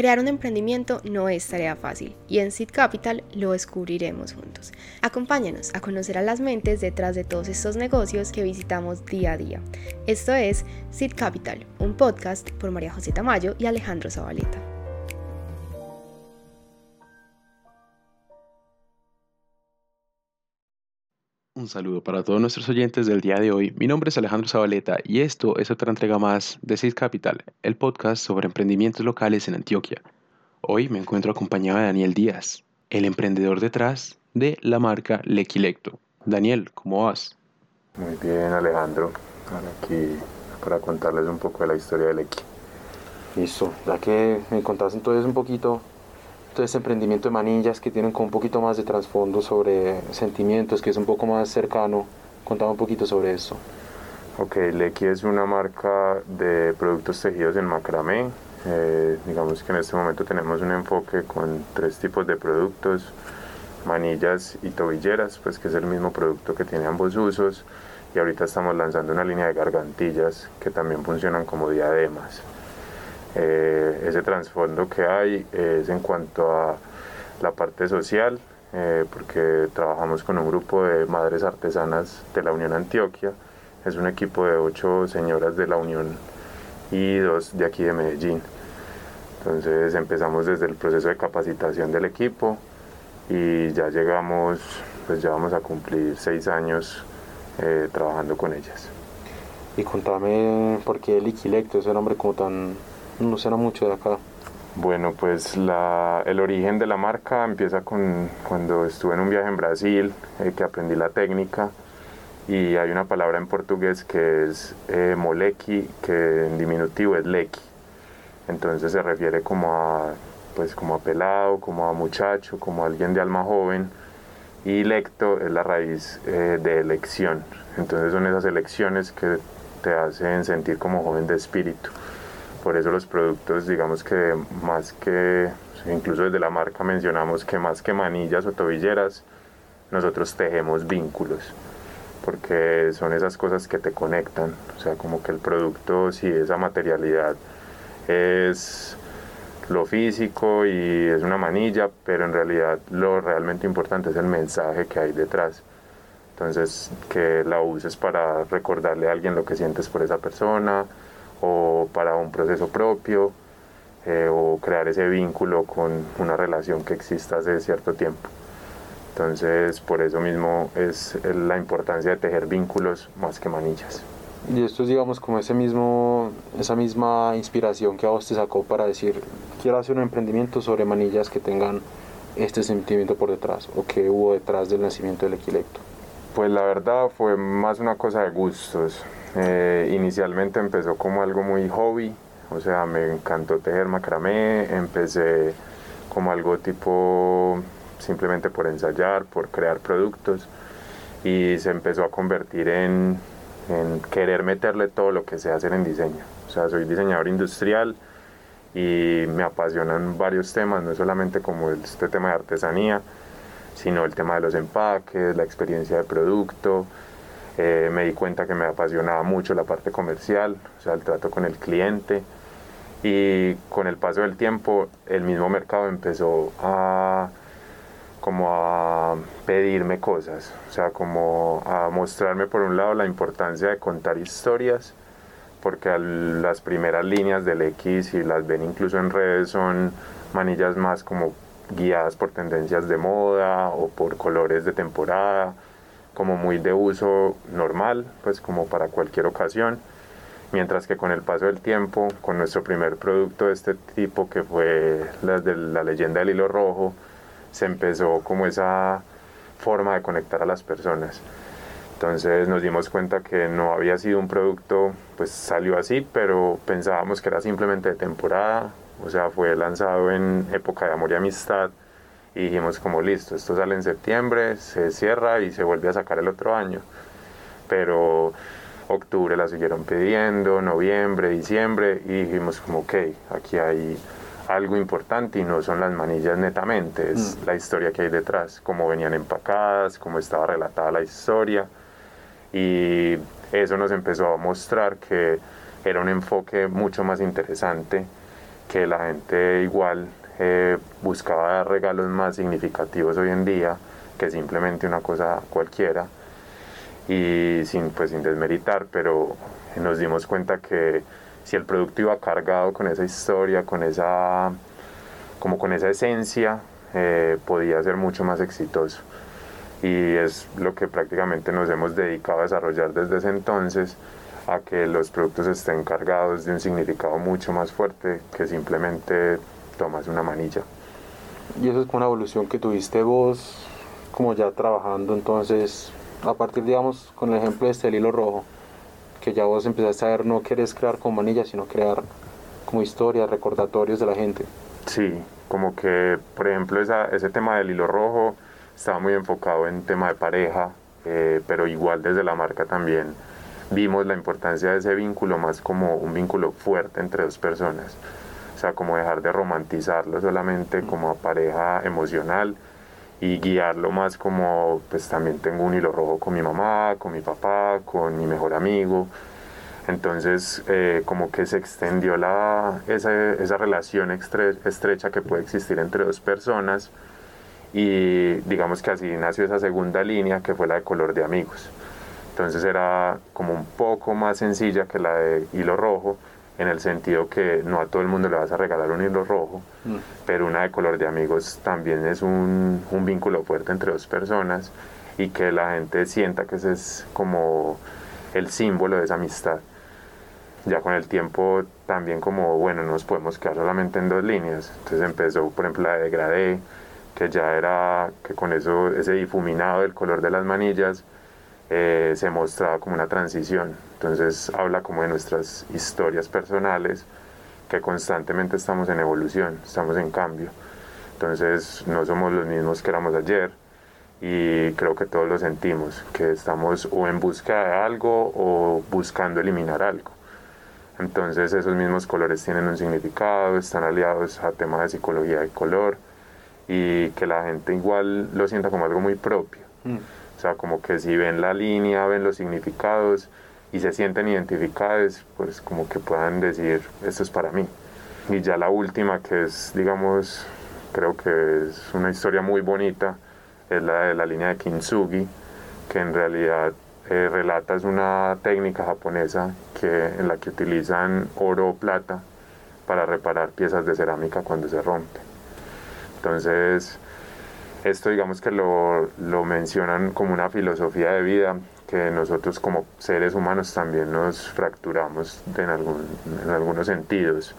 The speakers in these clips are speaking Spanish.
Crear un emprendimiento no es tarea fácil y en Seed Capital lo descubriremos juntos. Acompáñanos a conocer a las mentes detrás de todos estos negocios que visitamos día a día. Esto es Seed Capital, un podcast por María José Tamayo y Alejandro Zabaleta. Un saludo para todos nuestros oyentes del día de hoy. Mi nombre es Alejandro Zabaleta y esto es otra entrega más de Seed Capital, el podcast sobre emprendimientos locales en Antioquia. Hoy me encuentro acompañado de Daniel Díaz, el emprendedor detrás de la marca Lequilecto. Daniel, ¿cómo vas? Muy bien, Alejandro. Aquí para contarles un poco de la historia de Lequi. Listo, ya que me contaste entonces un poquito todo este emprendimiento de manillas que tienen con un poquito más de trasfondo sobre sentimientos, que es un poco más cercano. Contame un poquito sobre esto. Ok, Lequi es una marca de productos tejidos en macramé. Eh, digamos que en este momento tenemos un enfoque con tres tipos de productos, manillas y tobilleras, pues que es el mismo producto que tiene ambos usos. Y ahorita estamos lanzando una línea de gargantillas que también funcionan como diademas. Eh, ese trasfondo que hay es en cuanto a la parte social, eh, porque trabajamos con un grupo de madres artesanas de la Unión Antioquia. Es un equipo de ocho señoras de la Unión y dos de aquí de Medellín. Entonces empezamos desde el proceso de capacitación del equipo y ya llegamos, pues ya vamos a cumplir seis años eh, trabajando con ellas. Y contame por qué el Iquilecto, ese nombre como tan no suena mucho de acá. Bueno, pues la, el origen de la marca empieza con cuando estuve en un viaje en Brasil, eh, que aprendí la técnica y hay una palabra en portugués que es eh, molequi, que en diminutivo es lequi. Entonces se refiere como a, pues como pelado, como a muchacho, como a alguien de alma joven. Y lecto es la raíz eh, de elección. Entonces son esas elecciones que te hacen sentir como joven de espíritu. Por eso los productos, digamos que más que, incluso desde la marca mencionamos que más que manillas o tobilleras, nosotros tejemos vínculos, porque son esas cosas que te conectan, o sea, como que el producto, si esa materialidad es lo físico y es una manilla, pero en realidad lo realmente importante es el mensaje que hay detrás. Entonces, que la uses para recordarle a alguien lo que sientes por esa persona, o para un proceso propio eh, o crear ese vínculo con una relación que exista hace cierto tiempo. Entonces, por eso mismo es la importancia de tejer vínculos más que manillas. Y esto es, digamos, como ese mismo, esa misma inspiración que a vos te sacó para decir, quiero hacer un emprendimiento sobre manillas que tengan este sentimiento por detrás, o que hubo detrás del nacimiento del equilecto. Pues la verdad fue más una cosa de gustos. Eh, inicialmente empezó como algo muy hobby, o sea, me encantó tejer macramé, empecé como algo tipo simplemente por ensayar, por crear productos y se empezó a convertir en, querer meterle todo lo que sé hacer en diseño. O sea, soy diseñador industrial y me apasionan varios temas, no solamente como este tema de artesanía, sino el tema de los empaques, la experiencia de producto, eh, me di cuenta que me apasionaba mucho la parte comercial, o sea, el trato con el cliente. Y con el paso del tiempo, el mismo mercado empezó a como a pedirme cosas, o sea, como a mostrarme por un lado la importancia de contar historias, porque las primeras líneas del X, y las ven incluso en redes, son manillas más como guiadas por tendencias de moda o por colores de temporada como muy de uso normal, pues como para cualquier ocasión, mientras que con el paso del tiempo, con nuestro primer producto de este tipo, que fue la de la leyenda del hilo rojo, se empezó como esa forma de conectar a las personas. Entonces nos dimos cuenta que no había sido un producto, pues salió así, pero pensábamos que era simplemente de temporada, o sea, fue lanzado en época de amor y amistad y dijimos como listo, esto sale en septiembre, se cierra y se vuelve a sacar el otro año. Pero octubre la siguieron pidiendo, noviembre, diciembre y dijimos como ok, aquí hay algo importante y no son las manillas netamente, es mm. la historia que hay detrás, cómo venían empacadas, cómo estaba relatada la historia y eso nos empezó a mostrar que era un enfoque mucho más interesante que la gente igual eh, buscaba regalos más significativos hoy en día que simplemente una cosa cualquiera y sin pues sin desmeritar pero nos dimos cuenta que si el producto iba cargado con esa historia con esa como con esa esencia eh, podía ser mucho más exitoso. Y es lo que prácticamente nos hemos dedicado a desarrollar desde ese entonces a que los productos estén cargados de un significado mucho más fuerte que simplemente tomas una manilla. Y eso es una evolución que tuviste vos como ya trabajando entonces a partir digamos con el ejemplo de este hilo rojo que ya vos empezaste a ver no quieres crear con manillas sino crear como historias, recordatorios de la gente. Sí, como que por ejemplo esa, ese tema del hilo rojo estaba muy enfocado en tema de pareja, eh, pero igual desde la marca también vimos la importancia de ese vínculo más como un vínculo fuerte entre dos personas. O sea, como dejar de romantizarlo solamente como pareja emocional y guiarlo más como, pues también tengo un hilo rojo con mi mamá, con mi papá, con mi mejor amigo. Entonces, eh, como que se extendió la, esa, esa relación estrecha que puede existir entre dos personas y digamos que así nació esa segunda línea que fue la de color de amigos. Entonces era como un poco más sencilla que la de hilo rojo, en el sentido que no a todo el mundo le vas a regalar un hilo rojo, mm. pero una de color de amigos también es un, un, vínculo fuerte entre dos personas y que la gente sienta que ese es como el símbolo de esa amistad. Ya con el tiempo también como, bueno, no nos podemos quedar solamente en dos líneas. Entonces empezó, por ejemplo, la de Gradé, que ya era que con eso, ese difuminado del color de las manillas, eh, se mostraba como una transición. Entonces habla como de nuestras historias personales, que constantemente estamos en evolución, estamos en cambio. Entonces no somos los mismos que éramos ayer y creo que todos lo sentimos, que estamos o en busca de algo o buscando eliminar algo. Entonces esos mismos colores tienen un significado, están aliados a temas de psicología de color y que la gente igual lo sienta como algo muy propio. Mm. O sea, como que si ven la línea, ven los significados y se sienten identificados, pues como que puedan decir, esto es para mí. Y ya la última, que es, digamos, creo que es una historia muy bonita, es la de la línea de kintsugi, que en realidad eh, relata es una técnica japonesa que, en la que utilizan oro o plata para reparar piezas de cerámica cuando se rompen. Entonces, esto digamos que lo, lo, mencionan como una filosofía de vida que nosotros como seres humanos también nos fracturamos en, algún, en algunos sentidos,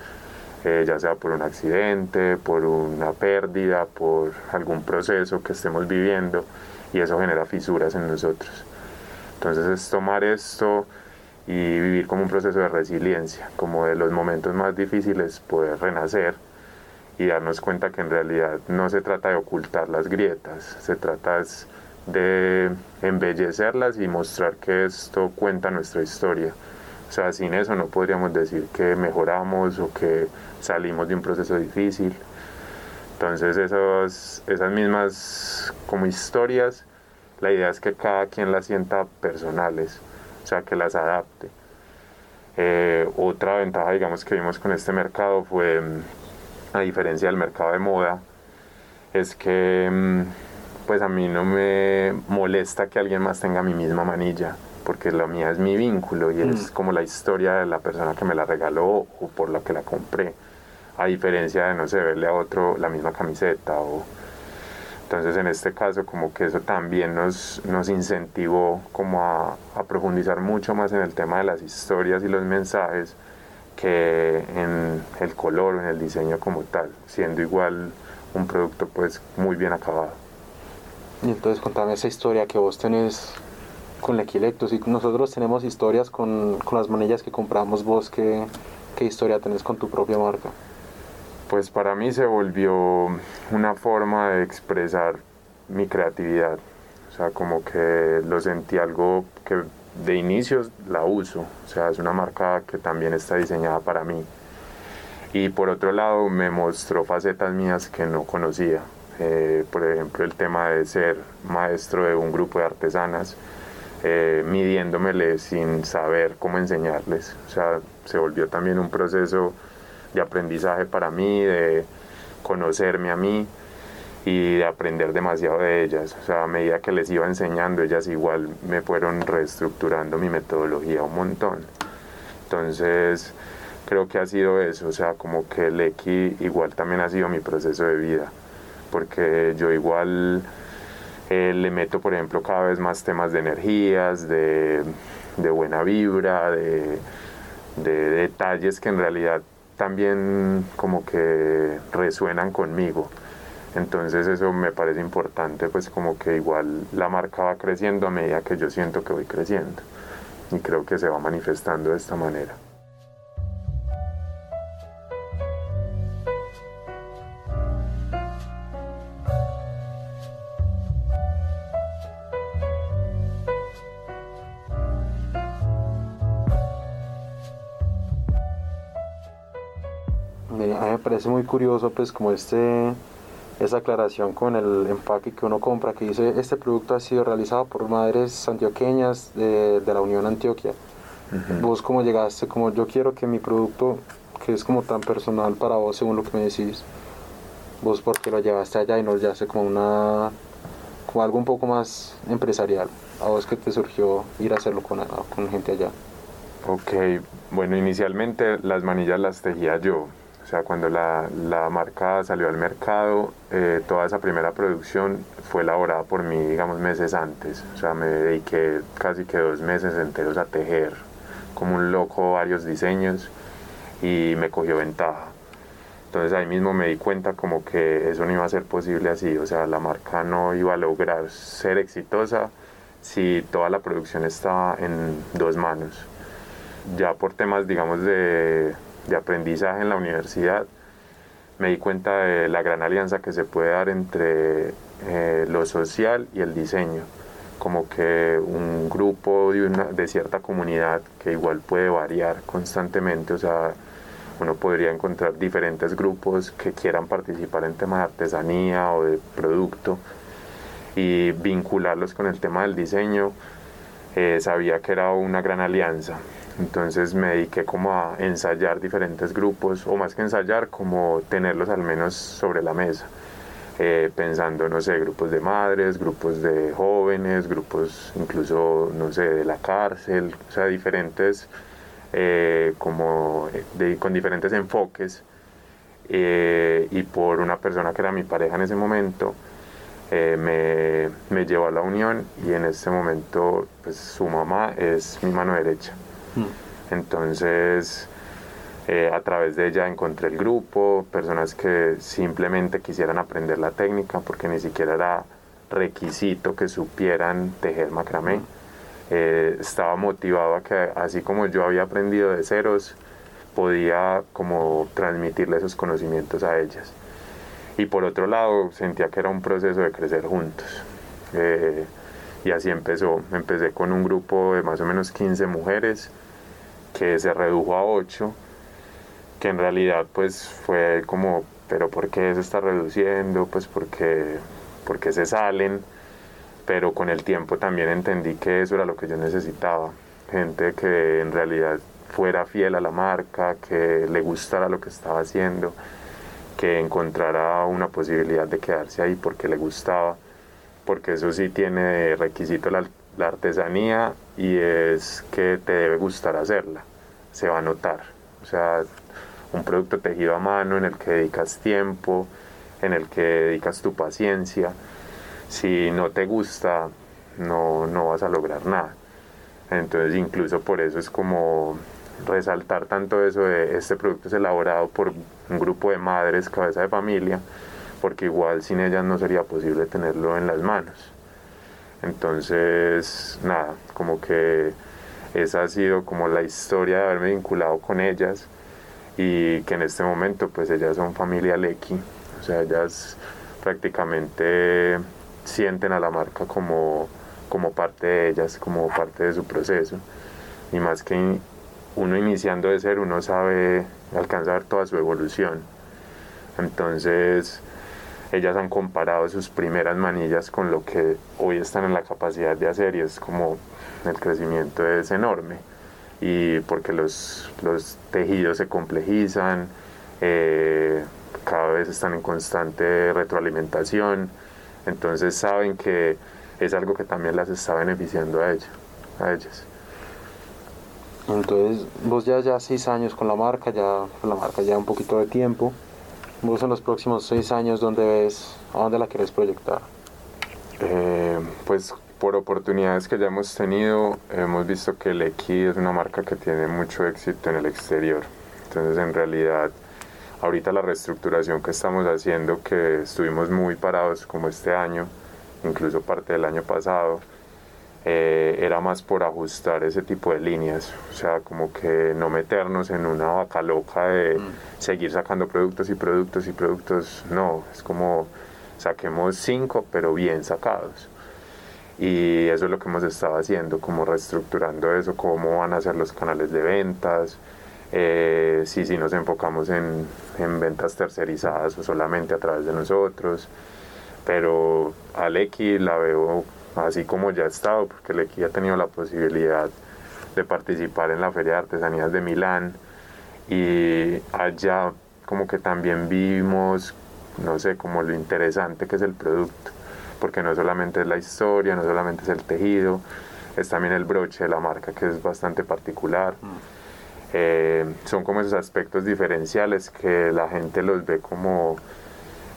eh, ya sea por un accidente, por una pérdida, por algún proceso que estemos viviendo y eso genera fisuras en nosotros. Entonces es tomar esto y vivir como un proceso de resiliencia, como de los momentos más difíciles poder renacer y darnos cuenta que en realidad no se trata de ocultar las grietas, se trata de embellecerlas y mostrar que esto cuenta nuestra historia. O sea, sin eso no podríamos decir que mejoramos o que salimos de un proceso difícil. Entonces esos, esas mismas como historias, la idea es que cada quien las sienta personales, o sea, que las adapte. Eh, otra ventaja, digamos, que vimos con este mercado fue a diferencia del mercado de moda, es que mm, pues a mí no me molesta que alguien más tenga mi misma manilla, porque la mía es mi vínculo y es mm. como la historia de la persona que me la regaló o por la que la compré, a diferencia de no sé, verle a otro la misma camiseta o... Entonces en este caso como que eso también nos, nos incentivó como a, a profundizar mucho más en el tema de las historias y los mensajes que en el color, en el diseño como tal, siendo igual un producto pues muy bien acabado. Y entonces contame esa historia que vos tenés con la Equilectus y nosotros tenemos historias con, con las manillas que compramos vos, ¿qué, ¿qué historia tenés con tu propia marca? Pues para mí se volvió una forma de expresar mi creatividad, o sea, como que lo sentí algo que de inicio la uso, o sea, es una marca que también está diseñada para mí. Y por otro lado me mostró facetas mías que no conocía, eh, por ejemplo el tema de ser maestro de un grupo de artesanas, eh, midiéndomele sin saber cómo enseñarles, o sea, se volvió también un proceso de aprendizaje para mí, de conocerme a mí y de aprender demasiado de ellas. O sea, a medida que les iba enseñando, ellas igual me fueron reestructurando mi metodología un montón. Entonces, creo que ha sido eso, o sea, como que el X igual también ha sido mi proceso de vida, porque yo igual eh, le meto, por ejemplo, cada vez más temas de energías, de, de buena vibra, de, de detalles que en realidad también como que resuenan conmigo. Entonces eso me parece importante, pues como que igual la marca va creciendo a medida que yo siento que voy creciendo. Y creo que se va manifestando de esta manera. Me, parece muy curioso pues como este esa aclaración con el empaque que uno compra que dice este producto ha sido realizado por madres antioqueñas de, de la Unión Antioquia. Vos cómo llegaste, como yo quiero que mi producto, que es como tan personal para vos según lo que me decís, vos porque lo llevaste allá y no lo llevaste como una, como algo un poco más empresarial, a vos que te surgió ir a hacerlo con, con gente allá. Ok, bueno, inicialmente las manillas las tejía yo, sea, cuando la, la marca salió al mercado, eh, toda esa primera producción fue elaborada por mí, digamos, meses antes. O sea, me dediqué casi que dos meses enteros a tejer como un loco varios diseños y me cogió ventaja. Entonces ahí mismo me di cuenta como que eso no iba a ser posible así, o sea, la marca no iba a lograr ser exitosa si toda la producción estaba en dos manos. Ya por temas, digamos, de, de aprendizaje en la universidad, me di cuenta de la gran alianza que se puede dar entre eh, lo social y el diseño. Como que un grupo de, una, de cierta comunidad que igual puede variar constantemente, o sea, uno podría encontrar diferentes grupos que quieran participar en temas de artesanía o de producto y vincularlos con el tema del diseño, eh, sabía que era una gran alianza. Entonces me dediqué como a ensayar diferentes grupos, o más que ensayar, como tenerlos al menos sobre la mesa. Eh, pensando, no sé, grupos de madres, grupos de jóvenes, grupos incluso, no sé, de la cárcel, o sea, diferentes, eh, como con diferentes enfoques. Y por una persona que era mi pareja en ese momento, me, me llevó a la unión y en ese momento, pues su mamá es mi mano derecha. Entonces, eh, a través de ella encontré el grupo, personas que simplemente quisieran aprender la técnica porque ni siquiera era requisito que supieran tejer macramé. Eh, estaba motivado a que así como yo había aprendido de ceros, podía como transmitirle esos conocimientos a ellas. Y por otro lado, sentía que era un proceso de crecer juntos. Eh, y así empezó. Empecé con un grupo de más o menos 15 mujeres que se redujo a 8, que en realidad pues fue como, pero ¿por qué se está reduciendo? Pues porque, porque se salen, pero con el tiempo también entendí que eso era lo que yo necesitaba, gente que en realidad fuera fiel a la marca, que le gustara lo que estaba haciendo, que encontrara una posibilidad de quedarse ahí porque le gustaba, porque eso sí tiene requisito la, la artesanía y es que te debe gustar hacerla, se va a notar. O sea, un producto tejido a mano en el que dedicas tiempo, en el que dedicas tu paciencia. Si no te gusta, no, no vas a lograr nada. Entonces incluso por eso es como resaltar tanto eso de este producto es elaborado por un grupo de madres, cabeza de familia, porque igual sin ellas no sería posible tenerlo en las manos. Entonces, nada, como que esa ha sido como la historia de haberme vinculado con ellas y que en este momento pues ellas son familia Lecky, o sea, ellas prácticamente sienten a la marca como, como parte de ellas, como parte de su proceso. Y más que uno iniciando de ser, uno sabe alcanzar toda su evolución. Entonces, ellas han comparado sus primeras manillas con lo que hoy están en la capacidad de hacer y es como el crecimiento es enorme y porque los, los tejidos se complejizan, eh, cada vez están en constante retroalimentación, entonces saben que es algo que también las está beneficiando a, ellas, a ellas. Entonces, vos ya ya seis años con la marca, ya la marca ya un poquito de tiempo. Vos en los próximos seis años, ¿dónde ves, a dónde la quieres proyectar? Eh, pues por oportunidades que ya hemos tenido, hemos visto que Lecky es una marca que tiene mucho éxito en el exterior. Entonces, en realidad, ahorita la reestructuración que estamos haciendo, que estuvimos muy parados como este año, incluso parte del año pasado, eh, era más por ajustar ese tipo de líneas, o sea, como que no meternos en una vaca loca de mm. seguir sacando productos y productos y productos, no, es como saquemos cinco, pero bien sacados. Y eso es lo que hemos estado haciendo, como reestructurando eso, cómo van a ser los canales de ventas, eh, si, si nos enfocamos en, en ventas tercerizadas o solamente a través de nosotros. Pero Aleki la veo así como ya ha estado, porque Lequi ha tenido la posibilidad de participar en la Feria de Artesanías de Milán y allá como que también vimos, no sé, como lo interesante que es el producto, porque no solamente es la historia, no solamente es el tejido, es también el broche de la marca que es bastante particular. Mm. Eh, son como esos aspectos diferenciales que la gente los ve como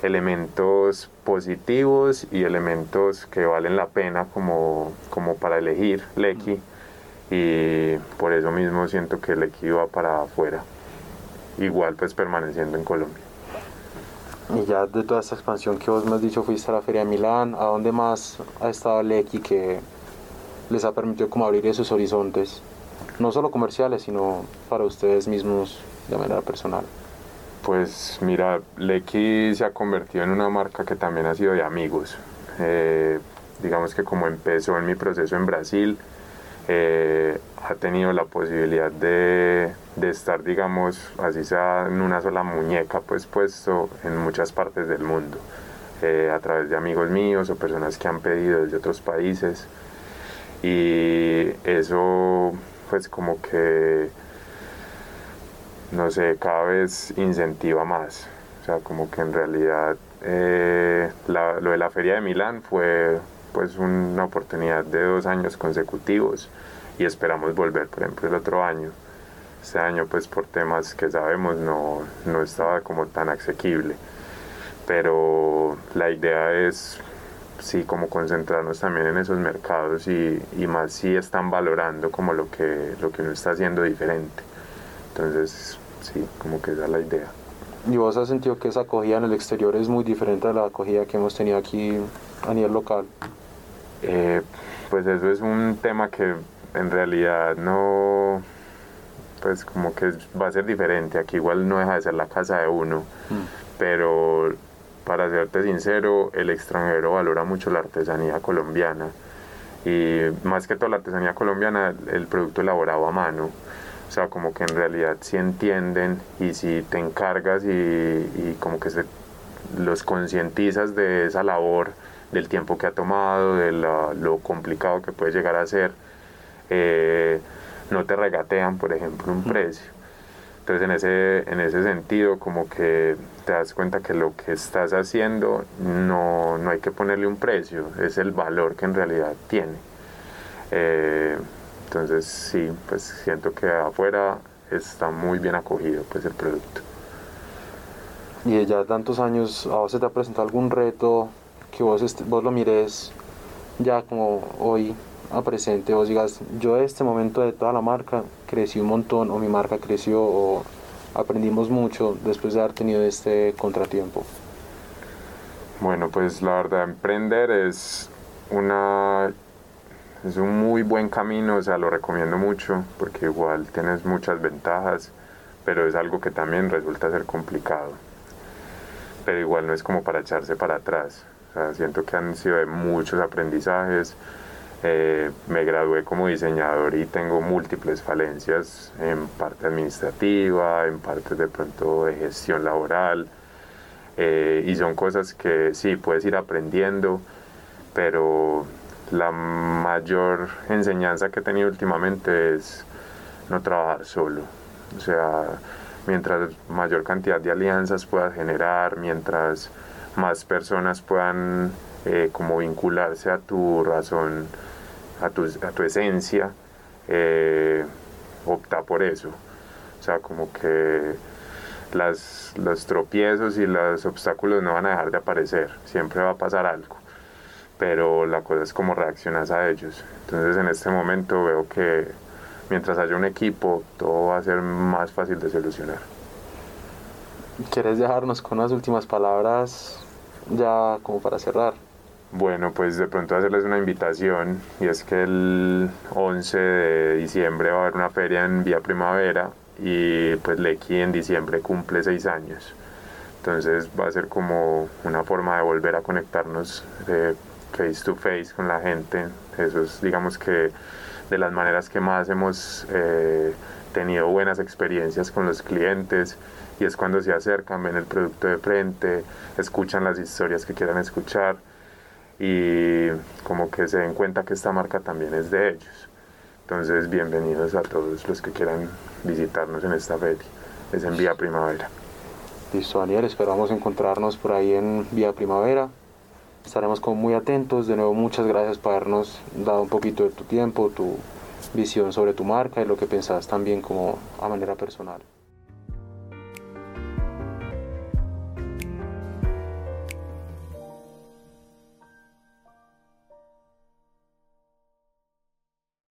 elementos positivos y elementos que valen la pena como, como para elegir Lecky. Y por eso mismo siento que Lecky va para afuera. Igual pues permaneciendo en Colombia. Y ya de toda esta expansión que vos me has dicho fuiste a la Feria de Milán. ¿a dónde más ha estado Lecky que les ha permitido como abrir esos horizontes no solo comerciales sino para ustedes mismos de manera personal pues mira, Lecky se ha convertido en una marca que también ha sido de amigos. Eh, digamos que como empezó en mi proceso en Brasil, eh, ha tenido la posibilidad de, estar, digamos, así sea en una sola muñeca, pues puesto en muchas partes del mundo, eh, a través de amigos míos o personas que han pedido desde otros países. Y eso, pues como que no sé, cada vez incentiva más. O sea, como que en realidad eh, lo de la Feria de Milán fue pues una oportunidad de dos años consecutivos y esperamos volver, por ejemplo, el otro año. Este año, pues por temas que sabemos, no, no estaba como tan asequible. Pero la idea es, sí, como concentrarnos también en esos mercados y, y más si están valorando como lo que, lo que uno está haciendo diferente. Entonces, sí, como que esa es la idea. ¿Y vos has sentido que esa acogida en el exterior es muy diferente a la acogida que hemos tenido aquí a nivel local? Eh, pues eso es un tema que en realidad no, pues como que va a ser diferente. Aquí igual no deja de ser la casa de uno, mm. pero para serte sincero, el extranjero valora mucho la artesanía colombiana y más que toda la artesanía colombiana, el producto elaborado a mano. O sea, como que en realidad sí entienden y si te encargas y, como que se, los concientizas de esa labor, del tiempo que ha tomado, de lo complicado que puede llegar a ser, eh, no te regatean, por ejemplo, un precio. Entonces en ese, en ese sentido como que te das cuenta que lo que estás haciendo no, no hay que ponerle un precio, es el valor que en realidad tiene. Eh, entonces sí, pues siento que afuera está muy bien acogido pues el producto. Y ya tantos años, ¿a vos se te ha presentado algún reto que vos, vos lo mires ya como hoy a presente, vos digas, yo en este momento de toda la marca crecí un montón o mi marca creció o aprendimos mucho después de haber tenido este contratiempo? Bueno, pues la verdad, emprender es una es un muy buen camino, o sea, lo recomiendo mucho porque igual tienes muchas ventajas, pero es algo que también resulta ser complicado. Pero igual no es como para echarse para atrás. Siento que han sido muchos aprendizajes. Eh, me gradué como diseñador y tengo múltiples falencias en parte administrativa, en parte de pronto de gestión laboral. Eh, y son cosas que sí, puedes ir aprendiendo, pero la mayor enseñanza que he tenido últimamente es no trabajar solo. O sea, mientras mayor cantidad de alianzas puedas generar, mientras más personas puedan eh, como vincularse a tu razón, a tu, a tu esencia, eh, opta por eso. O sea, como que las, los tropiezos y los obstáculos no van a dejar de aparecer, siempre va a pasar algo, pero la cosa es cómo reaccionas a ellos. Entonces en este momento veo que mientras haya un equipo, todo va a ser más fácil de solucionar. ¿Quieres dejarnos con unas últimas palabras ya como para cerrar? Bueno, pues de pronto hacerles una invitación y es que el 11 de diciembre va a haber una feria en Vía Primavera y pues Lecky en diciembre cumple seis años. Entonces va a ser como una forma de volver a conectarnos de face to face con la gente. Eso es digamos que de las maneras que más hemos eh, tenido buenas experiencias con los clientes y es cuando se acercan, ven el producto de frente, escuchan las historias que quieran escuchar y como que se den cuenta que esta marca también es de ellos. Entonces, bienvenidos a todos los que quieran visitarnos en esta feria. Es en Vía Primavera. Listo, Daniel, esperamos encontrarnos por ahí en Vía Primavera. Estaremos como muy atentos. De nuevo, muchas gracias por habernos dado un poquito de tu tiempo, tu visión sobre tu marca y lo que pensás también como a manera personal.